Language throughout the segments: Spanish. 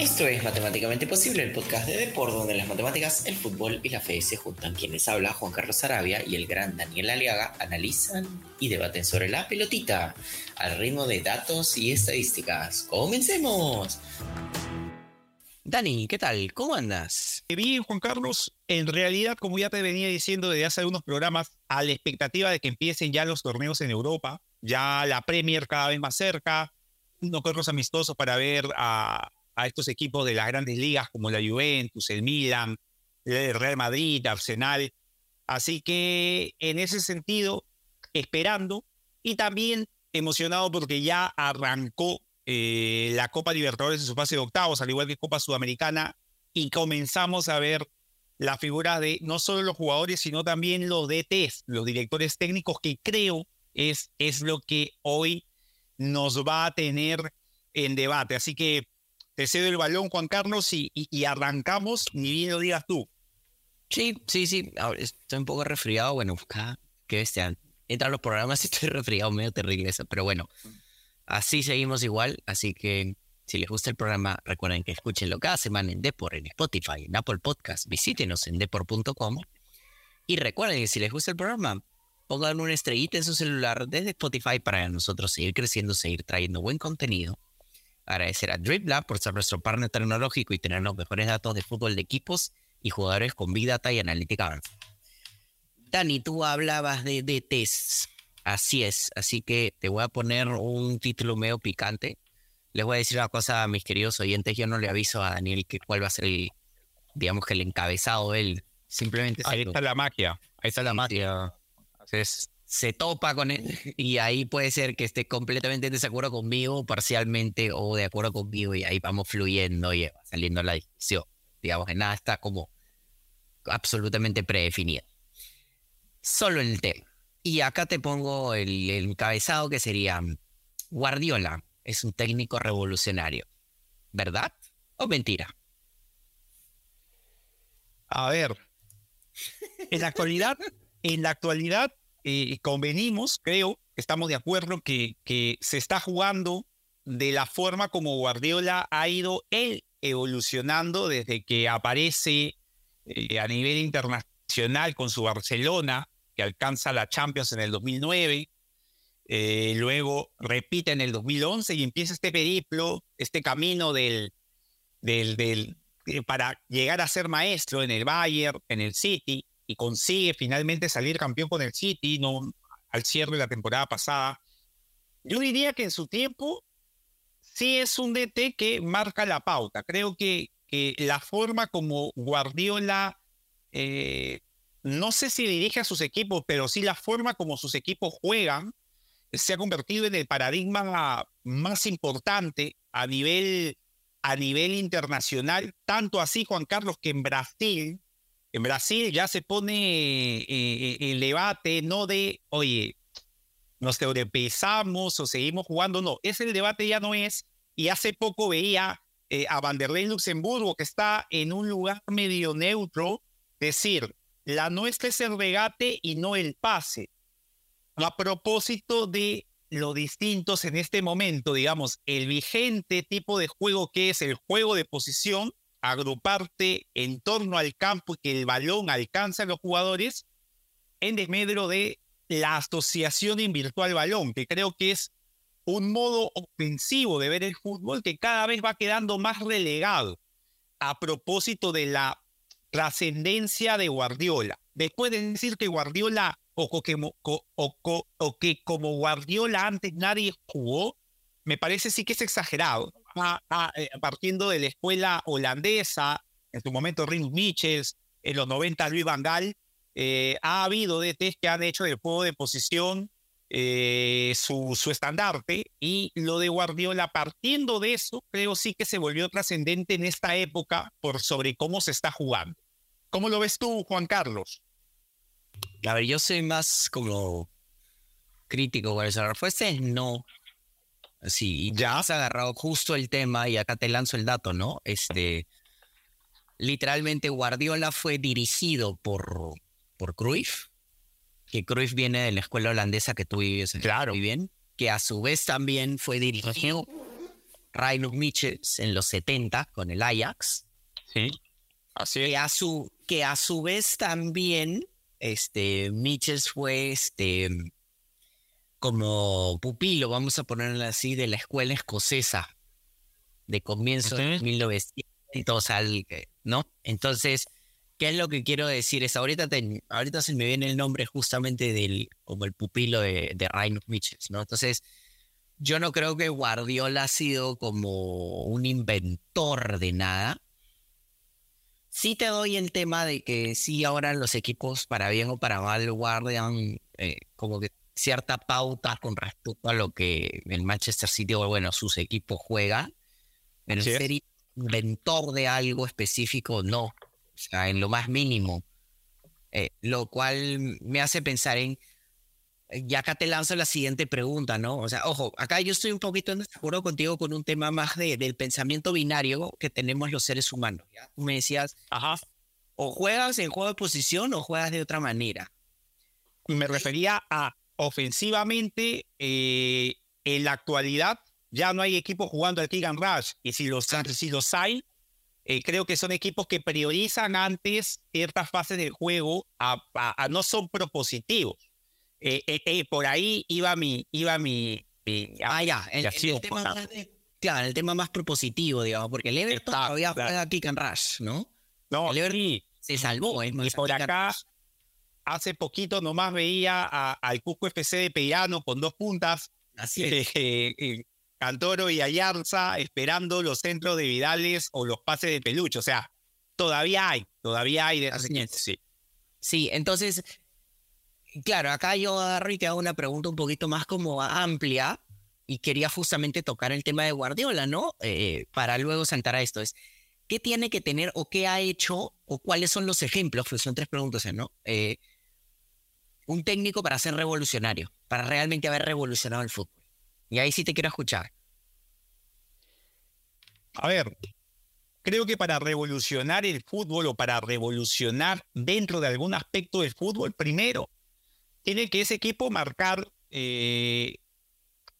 Esto es Matemáticamente Posible, el podcast de Depor, donde las matemáticas, el fútbol y la fe se juntan. Quienes habla, Juan Carlos Arabia y el gran Daniel Aliaga, analizan y debaten sobre la pelotita al ritmo de datos y estadísticas. ¡Comencemos! Dani, ¿qué tal? ¿Cómo andas? Bien, Juan Carlos. En realidad, como ya te venía diciendo desde hace algunos programas, a la expectativa de que empiecen ya los torneos en Europa, ya la Premier cada vez más cerca, unos juegos amistosos para ver a, a estos equipos de las grandes ligas como la Juventus, el Milan, el Real Madrid, Arsenal. Así que en ese sentido, esperando y también emocionado porque ya arrancó eh, la Copa Libertadores en su fase de octavos, al igual que Copa Sudamericana, y comenzamos a ver la figura de no solo los jugadores, sino también los DTs, los directores técnicos, que creo es, es lo que hoy nos va a tener en debate. Así que te cedo el balón, Juan Carlos, y, arrancamos, ni bien lo digas tú. Sí, sí, sí. estoy un poco resfriado. Bueno, acá, que bestia. Entran los programas y estoy resfriado, medio terrible eso. Pero bueno, así seguimos igual. Así que si les gusta el programa, recuerden que escúchenlo cada semana en Depor, en Spotify, en Apple Podcast. Visítenos en depor.com. Y recuerden que si les gusta el programa, pongan una estrellita en su celular desde Spotify para nosotros seguir creciendo, seguir trayendo buen contenido. Agradecer a DripLab por ser nuestro partner tecnológico y tener los mejores datos de fútbol de equipos y jugadores con Big Data y analítica avanzada. Dani, tú hablabas de, de tests. Así es, así que te voy a poner un título medio picante. Les voy a decir una cosa a mis queridos oyentes. Yo no le aviso a Daniel que cuál va a ser el, digamos que el encabezado de él. Simplemente. Ahí está la magia. Ahí está la magia se topa con él y ahí puede ser que esté completamente en desacuerdo conmigo, parcialmente o de acuerdo conmigo y ahí vamos fluyendo y saliendo la discusión. Digamos que nada está como absolutamente predefinido. Solo en el tema. Y acá te pongo el, el encabezado que sería Guardiola es un técnico revolucionario. ¿Verdad o mentira? A ver, en la actualidad, en la actualidad eh, convenimos, creo, estamos de acuerdo que, se está jugando de la forma como Guardiola ha ido evolucionando desde que aparece eh, a nivel internacional con su Barcelona, que alcanza la Champions en el 2009, eh, luego repite en el 2011 y empieza este periplo, este camino del, del, para llegar a ser maestro en el Bayern, en el City, y consigue finalmente salir campeón con el City, no al cierre de la temporada pasada. Yo diría que en su tiempo sí es un DT que marca la pauta. Creo que, que la forma como Guardiola, eh, no sé si dirige a sus equipos, pero sí la forma como sus equipos juegan, se ha convertido en el paradigma más importante a nivel, a nivel internacional, tanto así, Juan Carlos, que en Brasil en Brasil ya se pone eh, eh, el debate no de, oye, nos europeizamos o seguimos jugando, no, ese debate ya no es, y hace poco veía eh, a Vanderlei Luxemburgo que está en un lugar medio neutro, decir, la nuestra es el regate y no el pase. A propósito de lo distintos en este momento, digamos, el vigente tipo de juego que es el juego de posición, agruparte en torno al campo y que el balón alcance a los jugadores en desmedro de la asociación en virtual balón, que creo que es un modo ofensivo de ver el fútbol que cada vez va quedando más relegado a propósito de la trascendencia de Guardiola. Después de decir que Guardiola o que, o que como Guardiola antes nadie jugó, me parece sí que es exagerado. Eh, partiendo de la escuela holandesa, en su momento Rinus Michels, en los 90 Luis Van Gaal, eh, ha habido DTs que han hecho del juego de posición eh, su, su estandarte y lo de Guardiola partiendo de eso creo sí que se volvió trascendente en esta época por sobre cómo se está jugando. ¿Cómo lo ves tú, Juan Carlos? A ver, yo soy más como crítico con esa respuesta es no. Sí, ya has agarrado justo el tema y acá te lanzo el dato, ¿no? Este, literalmente Guardiola fue dirigido por, por Cruyff, que Cruyff viene de la escuela holandesa que tú vives claro. muy bien, que a su vez también fue dirigido Reinus Michels en los 70 con el Ajax. Sí, así Que a su, que a su vez también este, Michels fue este, como pupilo, vamos a ponerlo así, de la escuela escocesa de comienzo de 1900, ¿no? Entonces, ¿qué es lo que quiero decir? Es ahorita, ahorita se me viene el nombre justamente del, como el pupilo de, de Michels, ¿no? Entonces, yo no creo que Guardiola ha sido como un inventor de nada. Sí te doy el tema de que sí ahora los equipos, para bien o para mal, guardan eh, como que cierta pauta con respecto a lo que el Manchester City o bueno, sus equipos juegan. Pero ser inventor de algo específico, no. O sea, en lo más mínimo. Eh, lo cual me hace pensar en, ya acá te lanzo la siguiente pregunta, ¿no? O sea, ojo, acá yo estoy un poquito en desacuerdo contigo con un tema más de, del pensamiento binario que tenemos los seres humanos. ¿ya? Tú me decías, Ajá. o juegas en juego de posición o juegas de otra manera. Me refería a ofensivamente, eh, en la actualidad ya no hay equipos jugando al kick and rush. Y si los, si los hay, eh, creo que son equipos que priorizan antes ciertas fases del juego, a, no son propositivos. Eh, por ahí iba mi... Iba mi, ah, ya, el, tema más claro, el tema más propositivo, digamos, porque el Everton todavía juega kick and rush, ¿no? No, el Everton se salvó. Y, y por acá hace poquito nomás veía al Cusco FC de Peirano con dos puntas. Así es. Eh, eh, Cantoro y Ayarza esperando los centros de Vidales o los pases de Peluche. O sea, todavía hay, todavía hay. De... Sí. sí, entonces, claro, acá yo agarro y te hago una pregunta un poquito más como amplia y quería justamente tocar el tema de Guardiola, ¿no? Eh, para luego saltar a esto. Es, ¿Qué tiene que tener o qué ha hecho o cuáles son los ejemplos? Pues son tres preguntas, ¿no? Eh, un técnico para ser revolucionario, para realmente haber revolucionado el fútbol. Y ahí sí te quiero escuchar. A ver, creo que para revolucionar el fútbol o para revolucionar dentro de algún aspecto del fútbol, primero, tiene que ese equipo marcar, eh,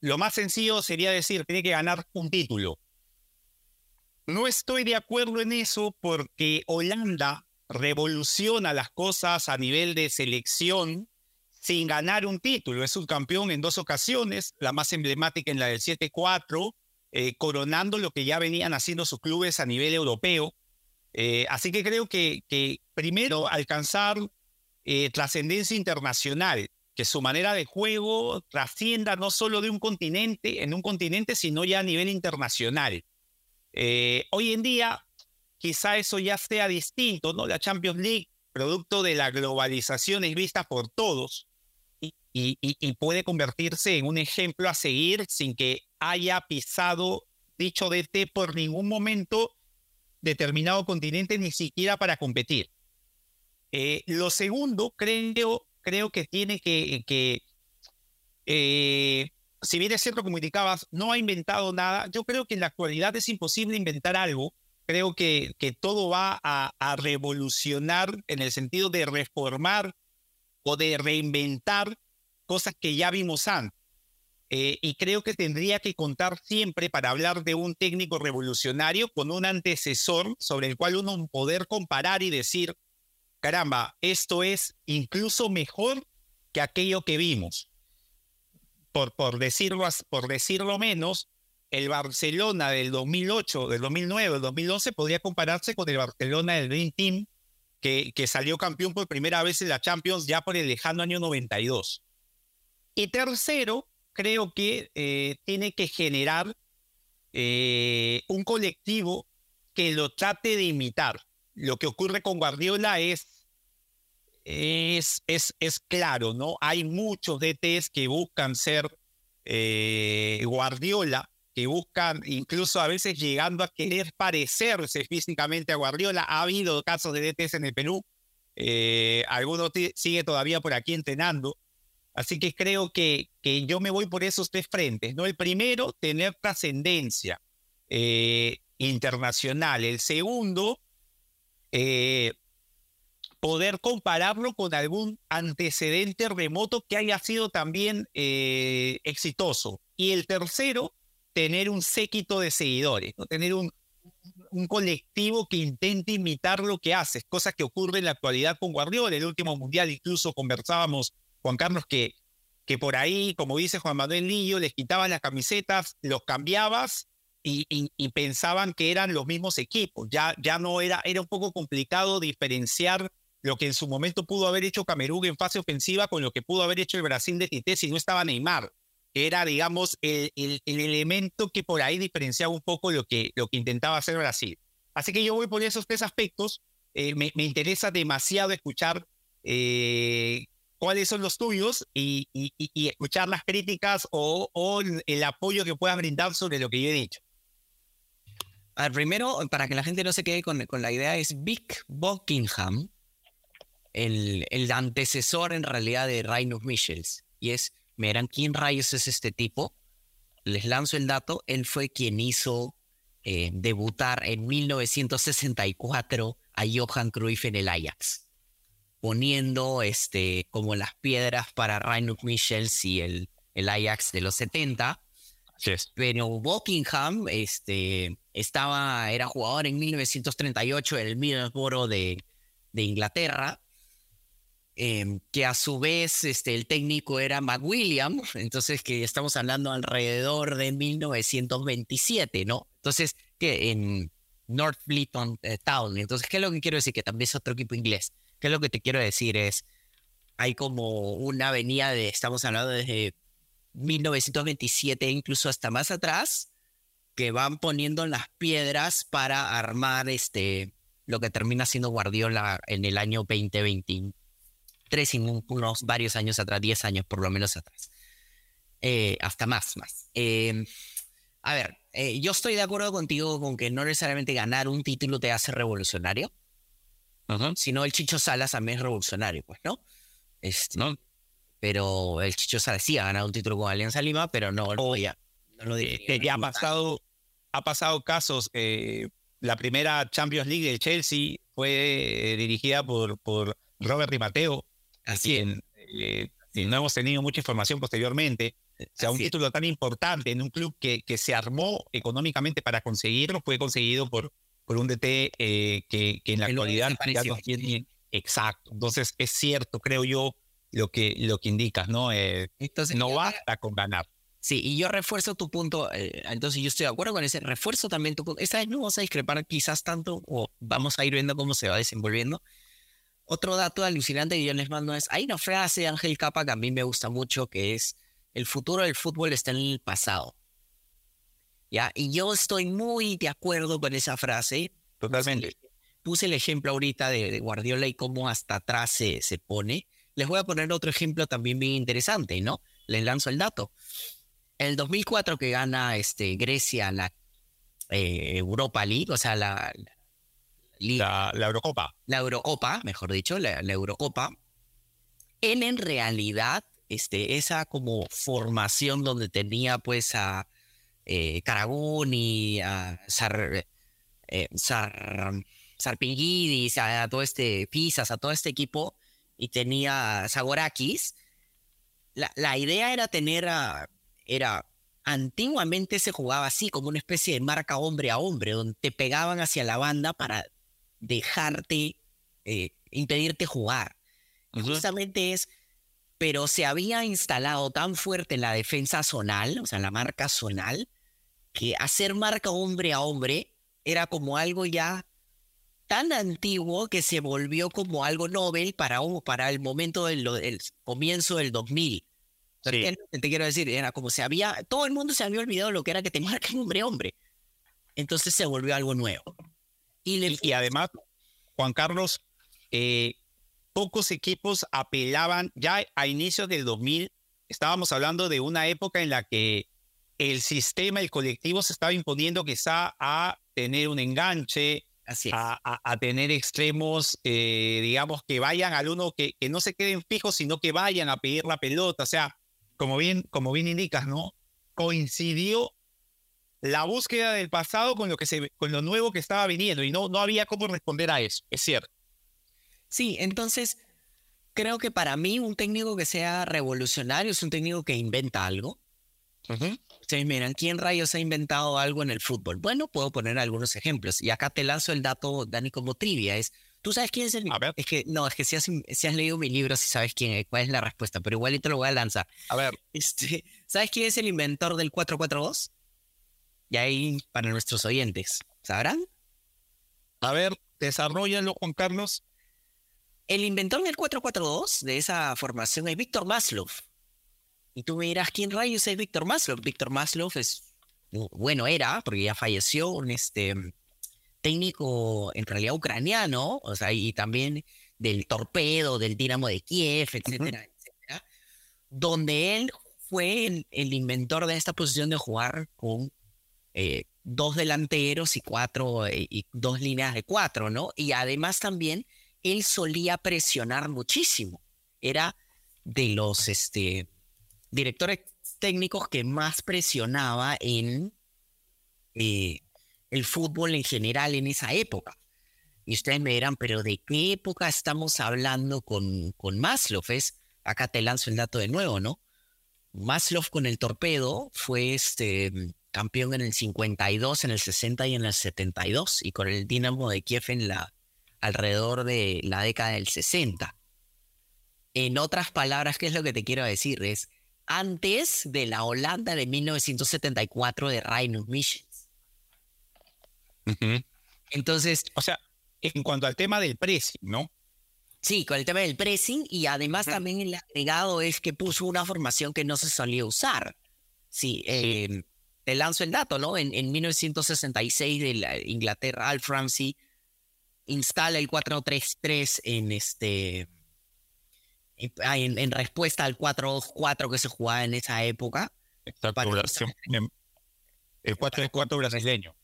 lo más sencillo sería decir, tiene que ganar un título. No estoy de acuerdo en eso porque Holanda revoluciona las cosas a nivel de selección sin ganar un título. Es un campeón en dos ocasiones, la más emblemática en la del 7-4, eh, coronando lo que ya venían haciendo sus clubes a nivel europeo. Eh, así que creo que, primero alcanzar eh, trascendencia internacional, que su manera de juego trascienda no solo de un continente, en un continente, sino ya a nivel internacional. hoy en día, quizá eso ya sea distinto, ¿no? La Champions League, producto de la globalización, es vista por todos y, puede convertirse en un ejemplo a seguir sin que haya pisado dicho DT por ningún momento determinado continente, ni siquiera para competir. Eh, lo segundo, creo, creo que tiene que, que eh, si bien es cierto, como indicabas, no ha inventado nada, yo creo que en la actualidad es imposible inventar algo. Creo que, que todo va a, a revolucionar en el sentido de reformar o de reinventar cosas que ya vimos antes. Eh, y creo que tendría que contar siempre para hablar de un técnico revolucionario con un antecesor sobre el cual uno poder comparar y decir, caramba, esto es incluso mejor que aquello que vimos. Por, por, decirlo, por decirlo menos, el Barcelona del 2008, del 2009, del 2011 podría compararse con el Barcelona del Dream Team que, salió campeón por primera vez en la Champions ya por el lejano año 92. Y tercero, creo que eh, tiene que generar eh, un colectivo que lo trate de imitar. Lo que ocurre con Guardiola es, es, es, es claro, ¿no? Hay muchos DTs que buscan ser eh, Guardiola, que buscan incluso a veces llegando a querer parecerse físicamente a Guardiola. Ha habido casos de DTs en el Perú. algunos sigue todavía por aquí entrenando. Así que creo que, que yo me voy por esos tres frentes. ¿no? El primero, tener trascendencia eh, internacional. El segundo, eh, poder compararlo con algún antecedente remoto que haya sido también eh, exitoso. Y el tercero, tener un séquito de seguidores, tener un, un colectivo que intente imitar lo que hace, cosa que ocurre en la actualidad con Guardiola. El último mundial incluso conversábamos, Juan Carlos, que, que por ahí, como dice Juan Manuel Lillo, les quitaban las camisetas, los cambiabas y, y, pensaban que eran los mismos equipos. Ya, ya no era, era un poco complicado diferenciar lo que en su momento pudo haber hecho Camerún en fase ofensiva con lo que pudo haber hecho el Brasil de Tite si no estaba Neymar era, digamos, el, el, elemento que por ahí diferenciaba un poco lo que, lo que intentaba hacer Brasil. Así que yo voy por esos tres aspectos. Eh, me, me, interesa demasiado escuchar eh, cuáles son los tuyos y, y, y escuchar las críticas o, o, el apoyo que puedan brindar sobre lo que yo he dicho. Ver, primero, para que la gente no se quede con, con la idea, es Vic Buckingham, el, el antecesor en realidad de Reinus Michels. Y es me ¿quién rayos es este tipo? Les lanzo el dato, él fue quien hizo eh, debutar en 1964 a Johan Cruyff en el Ajax, poniendo este, como las piedras para Reinhard Michels y el, el Ajax de los 70. Pero Buckingham este, estaba, era jugador en 1938 en el Middlesbrough de, de Inglaterra Em, que a su vez este, el técnico era McWilliam, entonces que estamos hablando alrededor de 1927, ¿no? Entonces, que en North Fleeton eh, Town, entonces, ¿qué es lo que quiero decir? Que también es otro equipo inglés. ¿Qué es lo que te quiero decir? Es, hay como una avenida de, estamos hablando desde 1927, incluso hasta más atrás, que van poniendo las piedras para armar este, lo que termina siendo Guardiola en el año 2020 tres y unos varios años atrás, diez años por lo menos atrás. Eh, hasta más, más. Em, a ver, eh, yo estoy de acuerdo contigo con que no necesariamente ganar un título te hace revolucionario, sino el Chicho Salas también es revolucionario, pues, ¿no? Este, ¿No? Pero el Chicho Salas sí ha ganado un título con Alianza Lima, pero no, no, ya, no lo diría. ya ha pasado, ha pasado casos. Eh, la primera Champions League del Chelsea fue dirigida por, por Robert Di Así eh, no hemos tenido mucha información posteriormente. O sea, un título tan importante en un club que, que se armó económicamente para conseguirlo fue conseguido por, por un DT eh, que, que, en la actualidad ya no tiene. Exacto. Entonces, es cierto, creo yo, lo que, lo que indicas, ¿no? Eh, entonces, no basta con ganar. Sí, y yo refuerzo tu punto, entonces yo estoy de acuerdo con ese, refuerzo también tu punto. Esta vez no vamos a discrepar quizás tanto, o vamos a ir viendo cómo se va desenvolviendo, otro dato alucinante que yo les mando es, hay una frase de Ángel Capa que a mí me gusta mucho, que es, el futuro del fútbol está en el pasado. ¿Ya? Y yo estoy muy de acuerdo con esa frase. Totalmente. Puse el ejemplo ahorita de, Guardiola y cómo hasta atrás se, se, pone. Les voy a poner otro ejemplo también bien interesante, ¿no? Les lanzo el dato. En el 2004 que gana este, Grecia la eh, Europa League, o sea, la, la, Eurocopa. La Eurocopa, mejor dicho, la, Eurocopa. Él en realidad, este, esa como formación donde tenía pues a eh, Caragoni, a Sar, eh, Sarpingidis, a, todo este Pisas, a todo este equipo, y tenía a Zagorakis, la, la idea era tener a, era antiguamente se jugaba así, como una especie de marca hombre a hombre, donde te pegaban hacia la banda para dejarte, eh, impedirte jugar. Justamente es, pero se había instalado tan fuerte la defensa zonal, o sea, la marca zonal, que hacer marca hombre a hombre era como algo ya tan antiguo que se volvió como algo novel para, para el momento del, comienzo del 2000. Te quiero decir, era como se había, todo el mundo se había olvidado lo que era que te marquen hombre a hombre. Entonces se volvió algo nuevo. Y, además, Juan Carlos, eh, pocos equipos apelaban, ya a inicios del 2000, estábamos hablando de una época en la que el sistema, el colectivo se estaba imponiendo quizá a tener un enganche, a, tener extremos, eh, digamos, que vayan al uno, que, que, no se queden fijos, sino que vayan a pedir la pelota. O sea, como bien, como bien indicas, ¿no? Coincidió la búsqueda del pasado con lo, que se, con lo nuevo que estaba viniendo y no, no había cómo responder a eso, es cierto. Sí, entonces creo que para mí un técnico que sea revolucionario es un técnico que inventa algo. ustedes miran, ¿quién rayos ha inventado algo en el fútbol? Bueno, puedo poner algunos ejemplos. Y acá te lanzo el dato, Dani, como trivia. Es, ¿tú sabes quién es el... A ver. Es que, no, es que si has, si has leído mi libro, si sabes quién, cuál es la respuesta, pero igual te lo voy a lanzar. A ver. Este, ¿Sabes quién es el inventor del 442? Y ahí, para nuestros oyentes, ¿sabrán? A ver, desarrollalo, Juan Carlos. El inventor del 442 de esa formación es Víctor Maslow. Y tú me dirás, ¿quién rayos es Víctor Maslow? Víctor Maslow es, bueno, era, porque ya falleció, un este, técnico en realidad ucraniano, o sea, y también del torpedo, del Dinamo de Kiev, etcétera, etcétera, donde él fue el, el, inventor de esta posición de jugar con eh, dos delanteros y cuatro eh, y dos líneas de cuatro, ¿no? Y además también él solía presionar muchísimo. Era de los este, directores técnicos que más presionaba en eh, el fútbol en general en esa época. Y ustedes me dirán, pero ¿de qué época estamos hablando con, con Maslow? Es, acá te lanzo el dato de nuevo, ¿no? Maslow con el torpedo fue este, campeón en el 52, en el 60 y en el 72, y con el Dinamo de Kiev en la, alrededor de la década del 60. En otras palabras, ¿qué es lo que te quiero decir? Es antes de la Holanda de 1974 de Reinhard Michels. Entonces. O sea, en cuanto al tema del pressing, ¿no? Sí, con el tema del pressing y además también el agregado es que puso una formación que no se solía usar. Sí, eh, te lanzo el dato, ¿no? En, en 1966 de la Inglaterra, Al Ramsey instala el 4-3-3 en este en, en, respuesta al 4-2-4 que se jugaba en esa época. El 4-4 brasileño.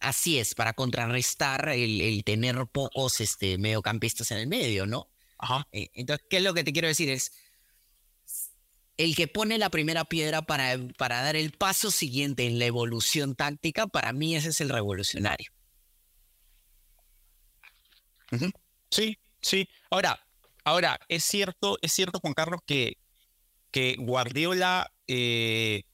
Así es, para contrarrestar el, el, tener pocos este, mediocampistas en el medio, ¿no? Ajá. Entonces, ¿qué es lo que te quiero decir? Es el que pone la primera piedra para, para dar el paso siguiente en la evolución táctica, para mí ese es el revolucionario. Sí, sí. Ahora, ahora, es cierto, es cierto, Juan Carlos, que, que Guardiola eh,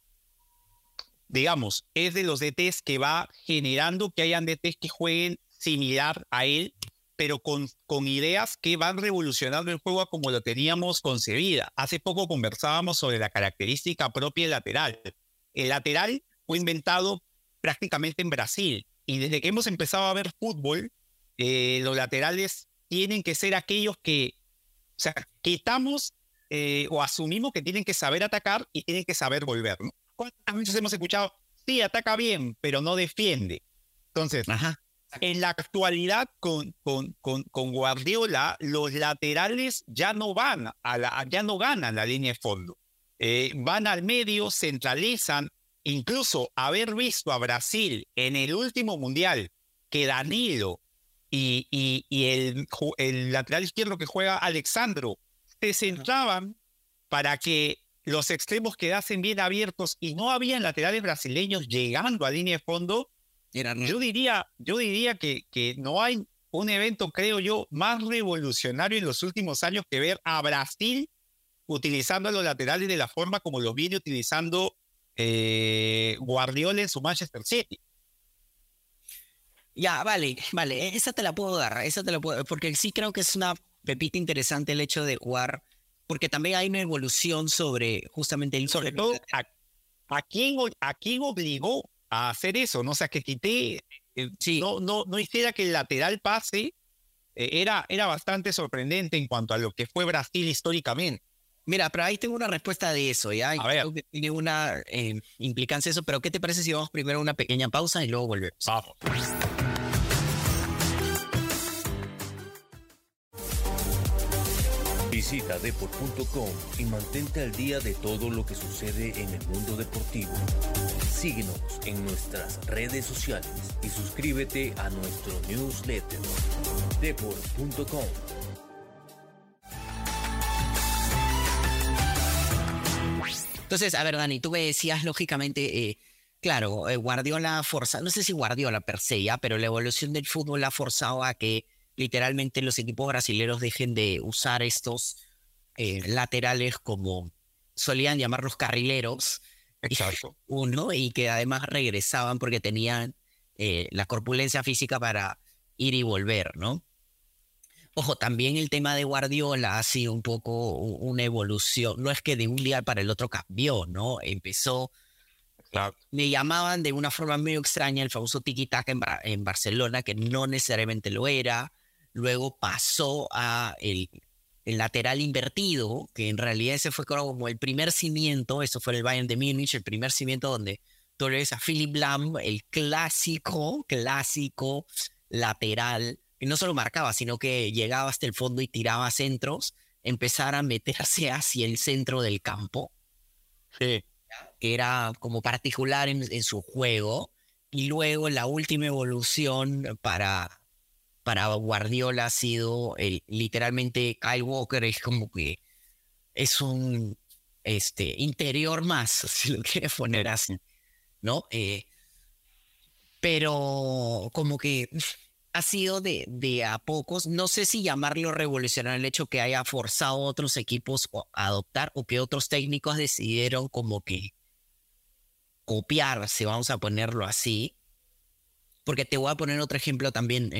digamos, es de los DTs que va generando que hayan DTs que jueguen similar a él, pero con, con ideas que van revolucionando el juego como lo teníamos concebida. Hace poco conversábamos sobre la característica propia del lateral. El lateral fue inventado prácticamente en Brasil y desde que hemos empezado a ver fútbol, eh, los laterales tienen que ser aquellos que, o sea, quitamos eh, o asumimos que tienen que saber atacar y tienen que saber volver, ¿no? ¿Cuántas veces hemos escuchado? Sí, ataca bien, pero no defiende. Entonces, en la actualidad con, con, con, con, Guardiola, los laterales ya no van, a la, ya no ganan la línea de fondo. Eh, van al medio, centralizan. Incluso haber visto a Brasil en el último mundial que Danilo y, y, y el, el lateral izquierdo que juega Alexandro se centraban para que los extremos quedasen bien abiertos y no habían laterales brasileños llegando a línea de fondo, yo diría, yo diría que, que no hay un evento, creo yo, más revolucionario en los últimos años que ver a Brasil utilizando los laterales de la forma como los viene utilizando eh, Guardiola en su Manchester City. Ya, vale, vale, esa te la puedo dar, esa te la puedo, porque sí creo que es una pepita interesante el hecho de jugar porque también hay una evolución sobre justamente el... Sobre todo, a, quién, ¿a quién obligó a hacer eso? No o sea, que quité, eh, no, no, no hiciera que el lateral pase, eh, era, era bastante sorprendente en cuanto a lo que fue Brasil históricamente. Mira, pero ahí tengo una respuesta de eso, ¿ya? A ver. tiene una eh, implicancia eso, pero ¿qué te parece si vamos primero a una pequeña pausa y luego volvemos? Vamos. Visita deport.com y mantente al día de todo lo que sucede en el mundo deportivo. Síguenos en nuestras redes sociales y suscríbete a nuestro newsletter deport.com. Entonces, a ver, Dani, tú me decías lógicamente, eh, claro, eh, Guardiola forza, no sé si Guardiola per se ya, pero la evolución del fútbol ha forzado a que literalmente los equipos brasileños dejen de usar estos eh, laterales como solían llamar los carrileros, Exacto. Uno, y que además regresaban porque tenían eh, la corpulencia física para ir y volver, ¿no? Ojo, también el tema de Guardiola ha sido un poco una evolución. No es que de un día para el otro cambió, ¿no? Empezó. Me llamaban de una forma muy extraña el famoso tiki-taka en, en, Barcelona, que no necesariamente lo era. Luego pasó a el, el, lateral invertido, que en realidad ese fue como el primer cimiento. Eso fue el Bayern de Múnich, el primer cimiento donde tú le ves a Philip Lam, el clásico, clásico lateral y no solo marcaba, sino que llegaba hasta el fondo y tiraba centros, empezar a meterse hacia el centro del campo, que era como particular en, su juego, y luego la última evolución para, para Guardiola ha sido el, literalmente Kyle Walker es como que es un este, interior más, si lo quieres poner así, ¿no? Eh, pero como que ha sido de, de a pocos, no sé si llamarlo revolucionario el hecho que haya forzado a otros equipos a adoptar o que otros técnicos decidieron como que copiarse, vamos a ponerlo así. Porque te voy a poner otro ejemplo también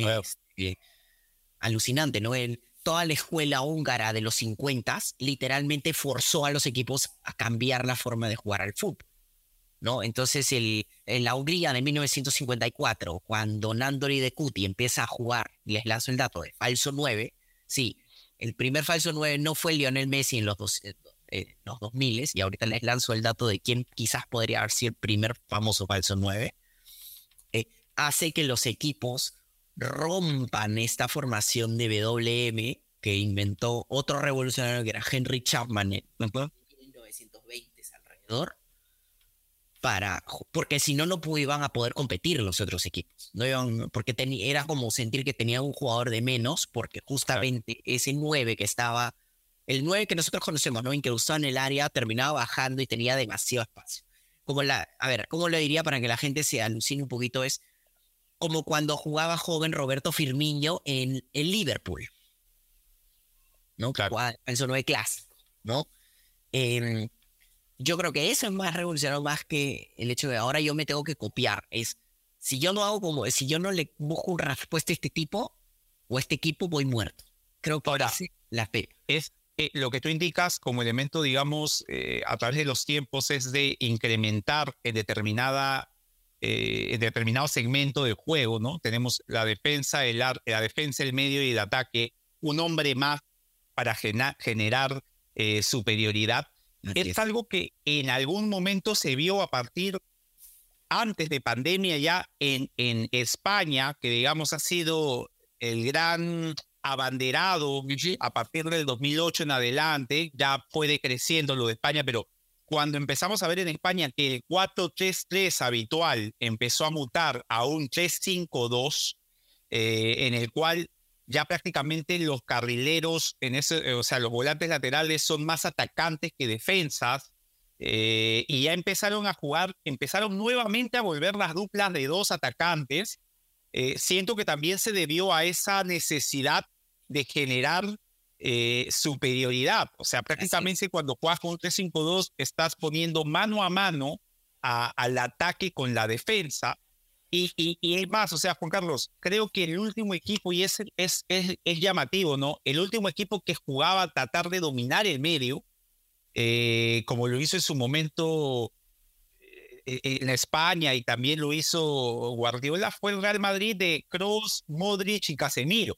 alucinante, ¿no? El, toda la escuela húngara de los 50 literalmente forzó a los equipos a cambiar la forma de jugar al fútbol. ¿no? Entonces, el, en la Hungría de 1954, cuando Nandori de Cuti empieza a jugar, les lanzo el dato de falso 9, sí, el primer falso 9 no fue Lionel Messi en los, dos, eh, los 2000 y ahorita les lanzo el dato de quién quizás podría haber sido el primer famoso falso 9, eh, hace que los equipos rompan esta formación de WM que inventó otro revolucionario que era Henry Chapman en 1920 alrededor para, porque si no, no iban a poder competir los otros equipos. No iban, porque era como sentir que tenía un jugador de menos, porque justamente ese 9 que estaba, el 9 que nosotros conocemos, ¿no? Incrustado en el área, terminaba bajando y tenía demasiado espacio. Como la, a ver, ¿cómo lo diría para que la gente se alucine un poquito? Es como cuando jugaba joven Roberto Firmino en el Liverpool. ¿No? Claro. En su 9 clásico, ¿no? Eh, yo creo que eso es más revolucionario más que el hecho de ahora yo me tengo que copiar. Es, si yo no hago como, si yo no le busco una respuesta a este tipo o a este equipo, voy muerto. Creo que ahora la fe. Es eh, lo que tú indicas como elemento, digamos, eh, a través de los tiempos es de incrementar en determinada eh, en determinado segmento del juego, ¿no? Tenemos la defensa, el la defensa, el medio y el ataque, un hombre más para generar superioridad. Es, algo que en algún momento se vio a partir antes de pandemia ya en, en España, que digamos ha sido el gran abanderado a partir del 2008 en adelante, ya fue decreciendo lo de España, pero cuando empezamos a ver en España que el 4-3-3 habitual empezó a mutar a un 3-5-2, eh, en el cual ya prácticamente los carrileros, ese, o sea, los volantes laterales son más atacantes que defensas. Eh, y ya empezaron a jugar, empezaron nuevamente a volver las duplas de dos atacantes. Eh, siento que también se debió a esa necesidad de generar eh, superioridad. O sea, prácticamente cuando juegas con un 3-5-2 estás poniendo mano a mano al ataque con la defensa y, y, es más, o sea, Juan Carlos, creo que el último equipo, y es, es, es, es llamativo, ¿no? El último equipo que jugaba a tratar de dominar el medio, eh, como lo hizo en su momento eh, en España y también lo hizo Guardiola, fue el Real Madrid de Kroos, Modric y Casemiro.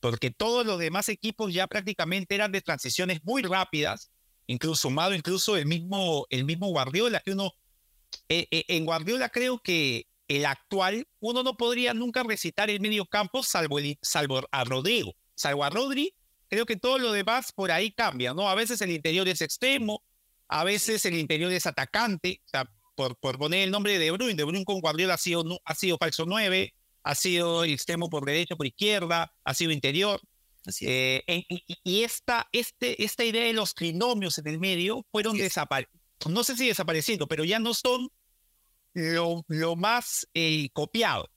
Porque todos los demás equipos ya prácticamente eran de transiciones muy rápidas, incluso sumado incluso el mismo, el mismo Guardiola, que uno, eh, en Guardiola creo que el actual, uno no podría nunca recitar el medio campo salvo, salvo a Rodrigo. Salvo a Rodri, creo que todo lo demás por ahí cambia, ¿no? A veces el interior es extremo, a veces el interior es atacante, o sea, por, por poner el nombre de Bruyne, De Bruyne con Guardiola ha sido, ha sido falso 9, ha sido extremo por derecha, por izquierda, ha sido interior. Eh, y, esta, este, esta idea de los trinomios en el medio fueron desapareciendo, no sé si desapareciendo, pero ya no son lo, lo más eh, copiado.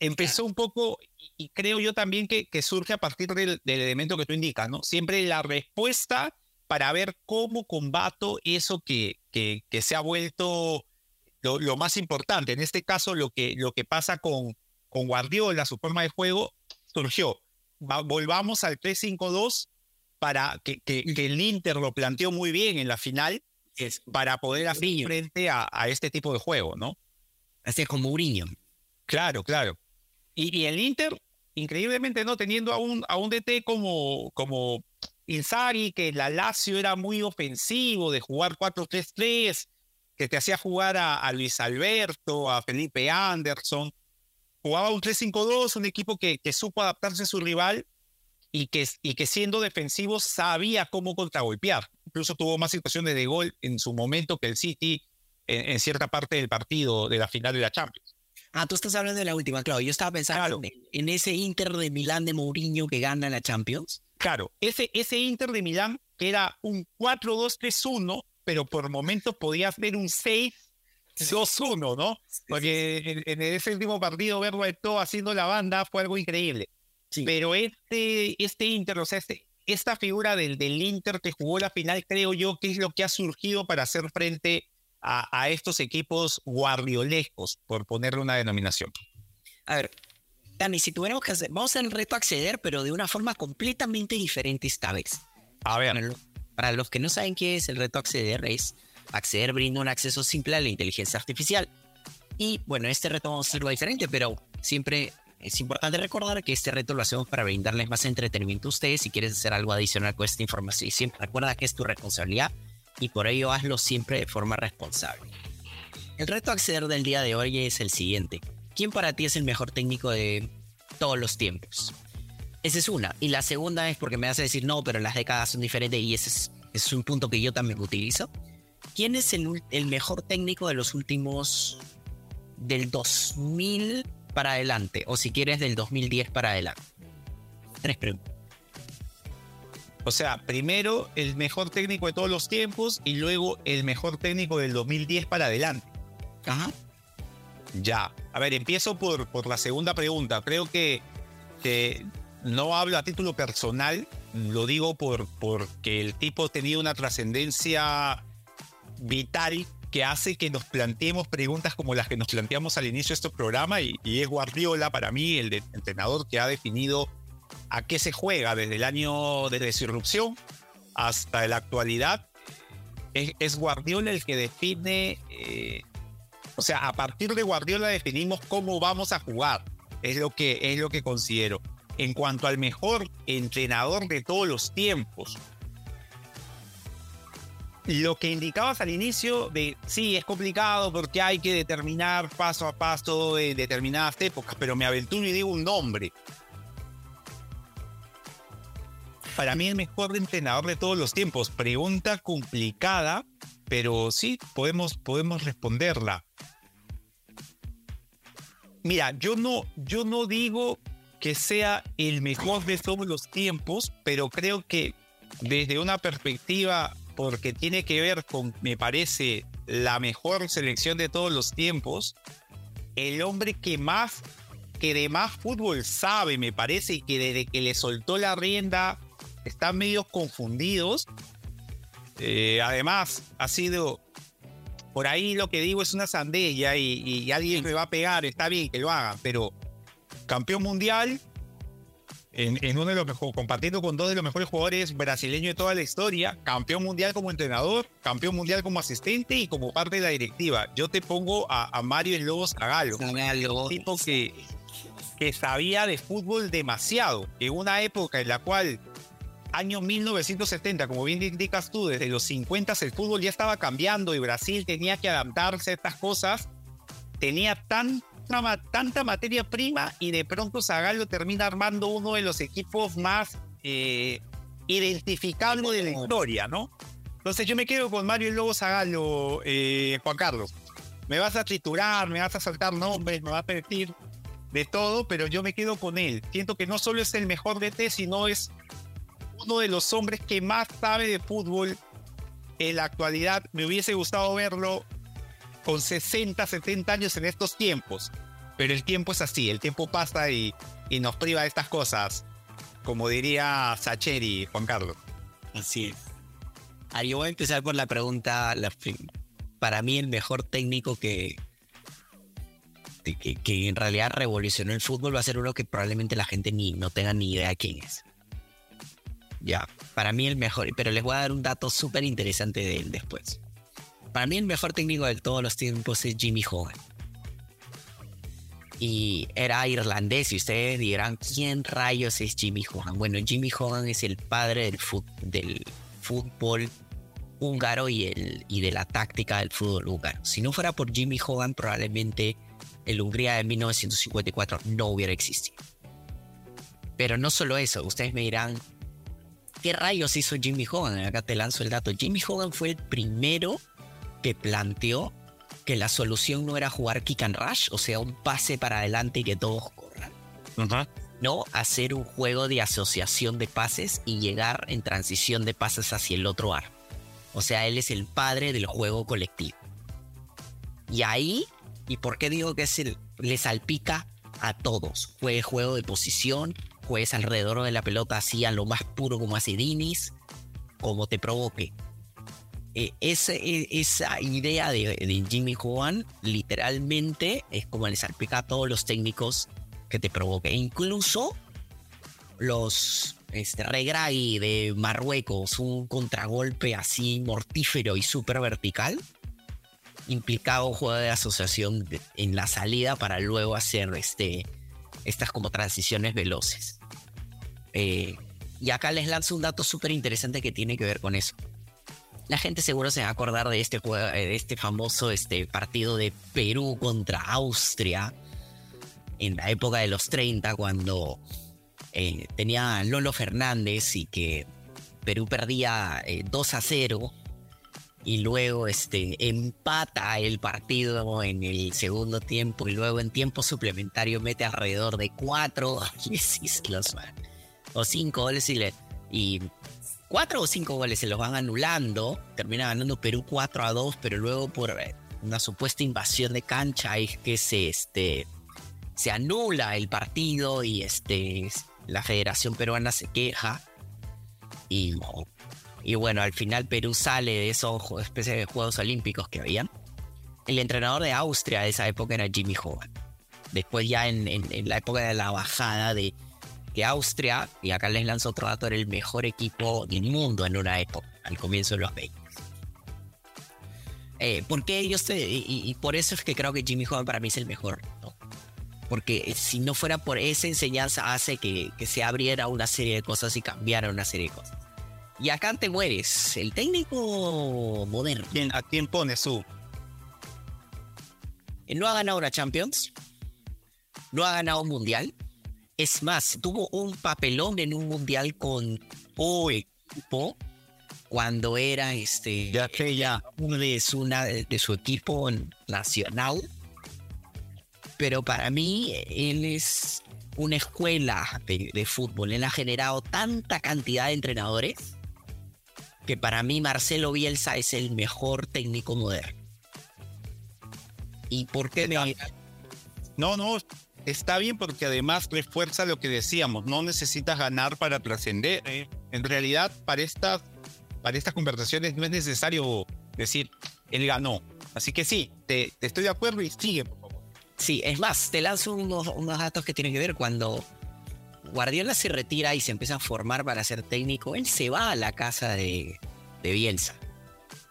Empezó un poco, y creo yo también que, que surge a partir del, elemento que tú indicas, ¿no? Siempre la respuesta para ver cómo combato eso que, que, que se ha vuelto lo, más importante. En este caso, lo que, lo que pasa con, con Guardiola, su forma de juego, surgió. volvamos al 3-5-2 para que, que, el Inter lo planteó muy bien en la final es para poder hacer frente a, a, este tipo de juego, ¿no? Así es como Mourinho. Claro, claro. Y, y, el Inter, increíblemente, ¿no? Teniendo a un, a un DT como, como Inzaghi, que la Lazio era muy ofensivo, de jugar 4-3-3, que te hacía jugar a, Luis Alberto, a Felipe Anderson. Jugaba un 3-5-2, un equipo que, que, supo adaptarse a su rival y que, y que siendo defensivo sabía cómo contragolpear. Incluso tuvo más situaciones de gol en su momento que el City en, cierta parte del partido de la final de la Champions. Ah, tú estás hablando de la última, claro. Yo estaba pensando en, ese Inter de Milán de Mourinho que gana la Champions. Claro, ese, ese Inter de Milán era un 4-2-3-1 pero por momentos podía ser un 6 2-1, ¿no? Porque en, ese último partido verlo todo haciendo la banda fue algo increíble. Pero este, este Inter, o sea, este, esta figura del, del Inter que jugó la final, creo yo que es lo que ha surgido para hacer frente a, a estos equipos guardiolescos, por ponerle una denominación. A ver, Dani, si tuviéramos que hacer, vamos a hacer el reto acceder, pero de una forma completamente diferente esta vez. A ver. Para los que no saben qué es el reto acceder, es acceder brinda un acceso simple a la inteligencia artificial. Y bueno, este reto vamos a hacerlo diferente, pero siempre es importante recordar que este reto lo hacemos para brindarles más entretenimiento a ustedes. Si quieres hacer algo adicional con esta información, siempre recuerda que es tu responsabilidad y por ello hazlo siempre de forma responsable. El reto acceder del día de hoy es el siguiente. ¿Quién para ti es el mejor técnico de todos los tiempos? Esa es una. Y la segunda es porque me hace decir, no, pero las décadas son diferentes y ese es, un punto que yo también utilizo. ¿Quién es el, el mejor técnico de los últimos del 2000 para adelante? O si quieres, del 2010 para adelante. Tres preguntas. O sea, primero el mejor técnico de todos los tiempos y luego el mejor técnico del 2010 para adelante. Ajá. Ya. A ver, empiezo por, por la segunda pregunta. Creo que, que no hablo a título personal, lo digo por, porque el tipo tenía una trascendencia vital que hace que nos planteemos preguntas como las que nos planteamos al inicio de este programa y, es Guardiola para mí el entrenador que ha definido a qué se juega desde el año de su hasta la actualidad. Es, Guardiola el que define, eh, o sea, a partir de Guardiola definimos cómo vamos a jugar. Es lo que, es lo que considero en cuanto al mejor entrenador de todos los tiempos. Lo que indicabas al inicio de, sí, es complicado porque hay que determinar paso a paso de determinadas épocas, pero me aventuro y digo un nombre. Para mí el mejor entrenador de todos los tiempos. Pregunta complicada, pero sí, podemos, podemos responderla. Mira, yo no, yo no digo que sea el mejor de todos los tiempos, pero creo que desde una perspectiva, porque tiene que ver con, me parece, la mejor selección de todos los tiempos, el hombre que más, que de más fútbol sabe, me parece, y que desde que le soltó la rienda están medio confundidos. Eh, además, ha sido por ahí lo que digo es una sandella y, y, alguien me va a pegar, está bien que lo haga, pero campeón mundial, en, uno de los mejores, compartiendo con dos de los mejores jugadores brasileños de toda la historia, campeón mundial como entrenador, campeón mundial como asistente y como parte de la directiva. Yo te pongo a, Mario El Lobos Cagalo, un tipo que, que sabía de fútbol demasiado, en una época en la cual año 1970, como bien indicas tú, desde los 50 el fútbol ya estaba cambiando y Brasil tenía que adaptarse a estas cosas, tenía tan tanta materia prima y de pronto Zagallo termina armando uno de los equipos más eh, identificables de la historia, ¿no? Entonces yo me quedo con Mario el Lobo Zagallo, eh, Juan Carlos. Me vas a triturar, me vas a saltar nombres, me vas a decir de todo, pero yo me quedo con él. Siento que no solo es el mejor de T, sino es uno de los hombres que más sabe de fútbol en la actualidad. Me hubiese gustado verlo con 60, 70 años en estos tiempos. Pero el tiempo es así, el tiempo pasa y, nos priva de estas cosas, como diría Sacheri, Juan Carlos. Así es. Ahí voy a empezar por la pregunta, para mí el mejor técnico que, que, que, en realidad revolucionó el fútbol va a ser uno que probablemente la gente ni no tenga ni idea quién es. Ya, para mí el mejor, pero les voy a dar un dato súper interesante de él después. Para mí el mejor técnico de todos los tiempos es Jimmy Hogan. Y era irlandés y ustedes dirán, ¿quién rayos es Jimmy Hogan? Bueno, Jimmy Hogan es el padre del, fútbol húngaro y, el, y de la táctica del fútbol húngaro. Si no fuera por Jimmy Hogan, probablemente el Hungría de 1954 no hubiera existido. Pero no solo eso, ustedes me dirán, ¿qué rayos hizo Jimmy Hogan? Acá te lanzo el dato. Jimmy Hogan fue el primero que planteó que la solución no era jugar kick and rush, o sea, un pase para adelante y que todos corran. No, hacer un juego de asociación de pases y llegar en transición de pases hacia el otro arco. O sea, él es el padre del juego colectivo. Y ahí, ¿y por qué digo que es el, le salpica a todos? Juegue juego de posición, juegues alrededor de la pelota así a lo más puro como hace Dinis, como te provoque. E, e, esa idea de, Jimmy Juan literalmente es como le salpica a todos los técnicos que te provoque. incluso los este, Regragui de Marruecos, un contragolpe así mortífero y súper vertical, implicaba un juego de asociación en la salida para luego hacer este, estas como transiciones veloces. Eh, y acá les lanzo un dato súper interesante que tiene que ver con eso. La gente seguro se va a acordar de este, de este famoso este, partido de Perú contra Austria en la época de los 30, cuando eh, tenía Lolo Fernández y que Perú perdía 2 eh, a 0 y luego este, empata el partido en el segundo tiempo y luego en tiempo suplementario mete alrededor de 4 o 5 goles y, y 4 o 5 goles se los van anulando, termina ganando Perú 4 a 2, pero luego por eh, una supuesta invasión de cancha es que se, este, se anula el partido y este, la Federación Peruana se queja y, y bueno, al final Perú sale de esos especies de Juegos Olímpicos que habían. El entrenador de Austria de esa época era Jimmy Hogan. Después ya en, la época de la bajada de que Austria, y acá les lanzo otro dato, era el mejor equipo del mundo en una época, al comienzo de los 20. Eh, porque ellos, y, y, por eso es que creo que Jimmy Hogan para mí es el mejor. Porque si no fuera por esa enseñanza hace que, se abriera una serie de cosas y cambiara una serie de cosas. Y acá te mueres, el técnico moderno. ¿A quién pone su? No ha ganado una Champions, no ha ganado un Mundial. Es más, tuvo un papelón en un Mundial con o equipo cuando era este ya que ya de su, de su equipo nacional pero para mí él es una escuela de, fútbol. Él ha generado tanta cantidad de entrenadores que para mí Marcelo Bielsa es el mejor técnico moderno. ¿Y por qué me... No, no, está bien porque además refuerza lo que decíamos, no necesitas ganar para trascender. ¿eh? En realidad, para estas, para estas conversaciones no es necesario decir, él ganó. Así que sí, te, te estoy de acuerdo y sigue, Sí, es más, te lanzo unos, datos que tienen que ver cuando Guardiola se retira y se empieza a formar para ser técnico, él se va a la casa de, Bielsa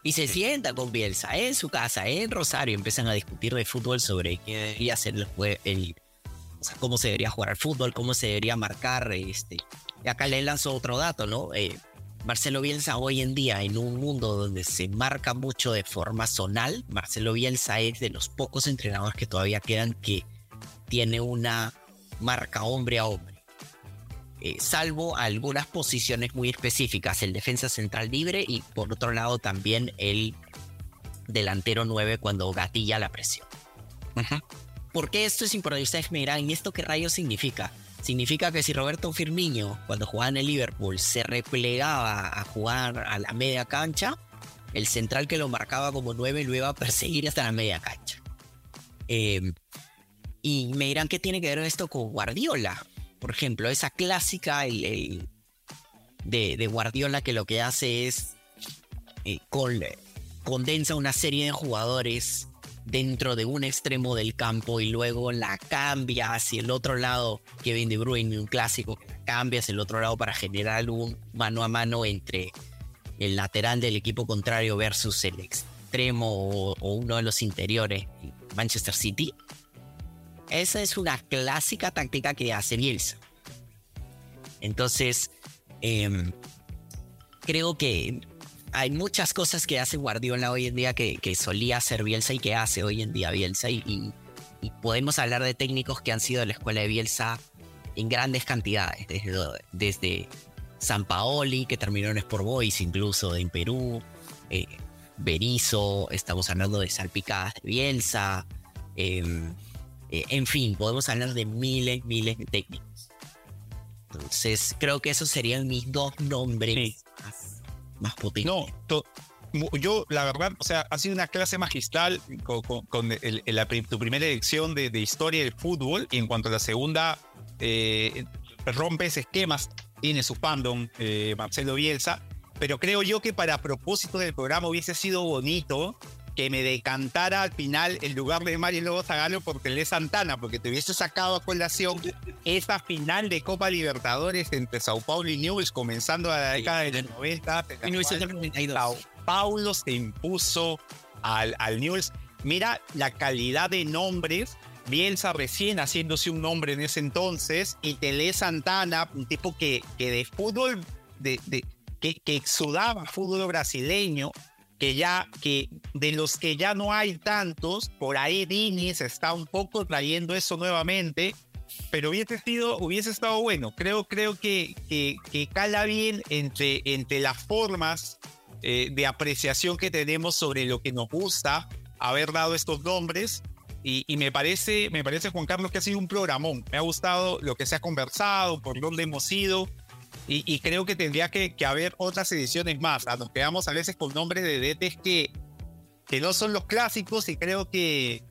y se sienta con Bielsa en su casa, en Rosario, empiezan a discutir de fútbol sobre qué debería ser el, cómo se debería jugar al fútbol, cómo se debería marcar. Este. Y acá le lanzo otro dato, ¿no? Eh, Marcelo Bielsa hoy en día en un mundo donde se marca mucho de forma zonal, Marcelo Bielsa es de los pocos entrenadores que todavía quedan que tiene una marca hombre a hombre. Eh, salvo algunas posiciones muy específicas, el defensa central libre y por otro lado también el delantero 9 cuando gatilla la presión. ¿Por qué esto es importante? Me dirán, ¿y esto qué rayos significa? Significa que si Roberto Firmino, cuando jugaba en el Liverpool, se replegaba a jugar a la media cancha, el central que lo marcaba como nueve lo iba a perseguir hasta la media cancha. Em, y me dirán qué tiene que ver esto con Guardiola. Por ejemplo, esa clásica de, Guardiola que lo que hace es eh, con condensa una serie de jugadores dentro de un extremo del campo y luego la cambia hacia el otro lado, Kevin De Bruyne, un clásico, cambia hacia el otro lado para generar un mano a mano entre el lateral del equipo contrario versus el extremo o, uno de los interiores, Manchester City. Esa es una clásica táctica que hace Bielsa. Entonces, em, creo que hay muchas cosas que hace Guardiola hoy en día que, solía hacer Bielsa y que hace hoy en día Bielsa. Y, podemos hablar de técnicos que han sido de la escuela de Bielsa en grandes cantidades, desde, desde San Paoli, que terminó en Sport Boys, incluso en Perú, eh, Berizo, estamos hablando de salpicadas de Bielsa, em, eh, en fin, podemos hablar de miles, miles de técnicos. Entonces, creo que esos serían mis dos nombres más potente. No, yo la verdad, o sea, ha sido una clase magistral con, tu primera elección de, historia del fútbol y en cuanto a la segunda, eh, rompes esquemas, tiene su fandom, eh, Marcelo Bielsa, pero creo yo que para propósito del programa hubiese sido bonito que me decantara al final en lugar de Mario Lobo Zagalo por Tele Santana, porque te hubiese sacado a colación esa final de Copa Libertadores entre Sao Paulo y Newell's comenzando a la década de los 90. Sao Paulo se impuso al, al Newell's. Mira la calidad de nombres. Bielsa recién haciéndose un nombre en ese entonces y Tele Santana, un tipo que, que de fútbol, de, de que, que exudaba fútbol brasileño, que ya, que de los que ya no hay tantos, por ahí Dini se está un poco trayendo eso nuevamente, pero hubiese, sido, hubiese estado bueno. Creo, creo que, que, que cala bien entre, entre las formas eh, de apreciación que tenemos sobre lo que nos gusta haber dado estos nombres. Y, y, me parece, me parece, Juan Carlos, que ha sido un programón. Me ha gustado lo que se ha conversado, por dónde hemos ido. Y, creo que tendría que, haber otras ediciones más. Nos quedamos a veces con nombres de DTs que, que no son los clásicos y creo que,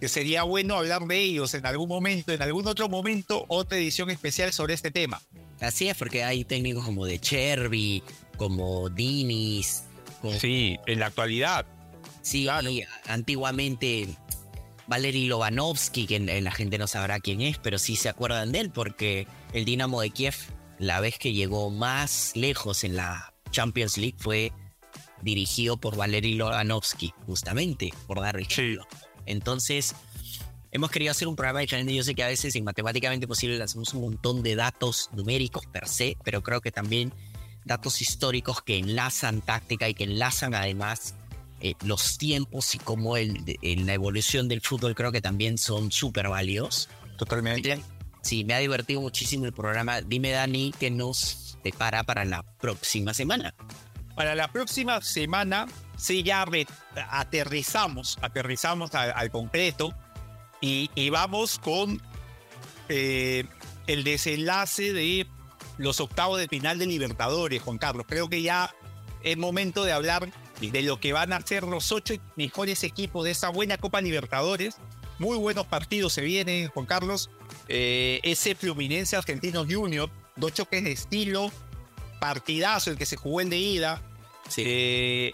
que sería bueno hablar de ellos en algún momento, en algún otro momento, otra edición especial sobre este tema. Así es, porque hay técnicos como de Cherby, como Dinis. Sí, en la actualidad. Sí, antiguamente Valery Lovanovsky, que la gente no sabrá quién es, pero sí se acuerdan de él porque el Dinamo de Kiev la vez que llegó más lejos en la Champions League fue dirigido por Valery Loganovsky, justamente, por dar ejemplo. Entonces, hemos querido hacer un programa diferente. Yo sé que a veces en matemáticamente posible hacemos un montón de datos numéricos per se, pero creo que también datos históricos que enlazan táctica y que enlazan además eh, los tiempos y cómo el, en la evolución del fútbol creo que también son súper válidos. Totalmente. Sí, me ha divertido muchísimo el programa. Dime, Dani, ¿qué nos depara para la próxima semana? Para la próxima semana, sí, ya aterrizamos, aterrizamos al, concreto y, vamos con eh, el desenlace de los octavos de final de Libertadores, Juan Carlos. Creo que ya es momento de hablar de lo que van a ser los ocho mejores equipos de esa buena Copa Libertadores. Muy buenos partidos se vienen, Juan Carlos. Eh, ese Fluminense Argentino Junior, dos choques de estilo, partidazo el que se jugó en de ida. Eh,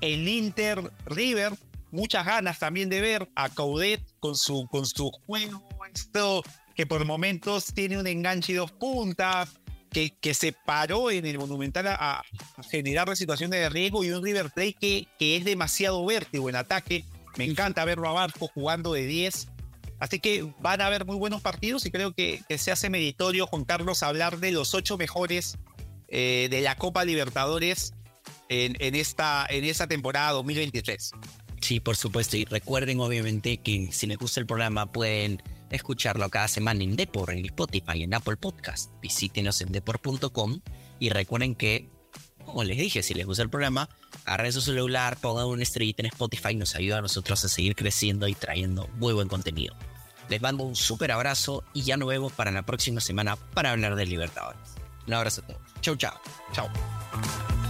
el Inter River, muchas ganas también de ver a Caudet con su, con su juego, esto que por momentos tiene un enganche y dos puntas, que, que se paró en el Monumental a, generar situaciones de riesgo y un River Plate que, que es demasiado vértigo en ataque. Me encanta verlo a Barco jugando de 10 Así que van a haber muy buenos partidos y creo que, se hace meritorio, Juan Carlos, hablar de los ocho mejores eh, de la Copa Libertadores en, esta, en esta temporada 2023. Sí, por supuesto. Y recuerden, obviamente, que si les gusta el programa pueden escucharlo cada semana en Depor, en Spotify, en Apple Podcast. Visítenos en depor.com y recuerden que, como les dije, si les gusta el programa, agarren su celular, pongan una estrellita en Spotify, nos ayuda a nosotros a seguir creciendo y trayendo muy buen contenido. Les mando un súper abrazo y ya nos vemos para la próxima semana para hablar de Libertadores. Un abrazo a todos. Chau, chau. Chau.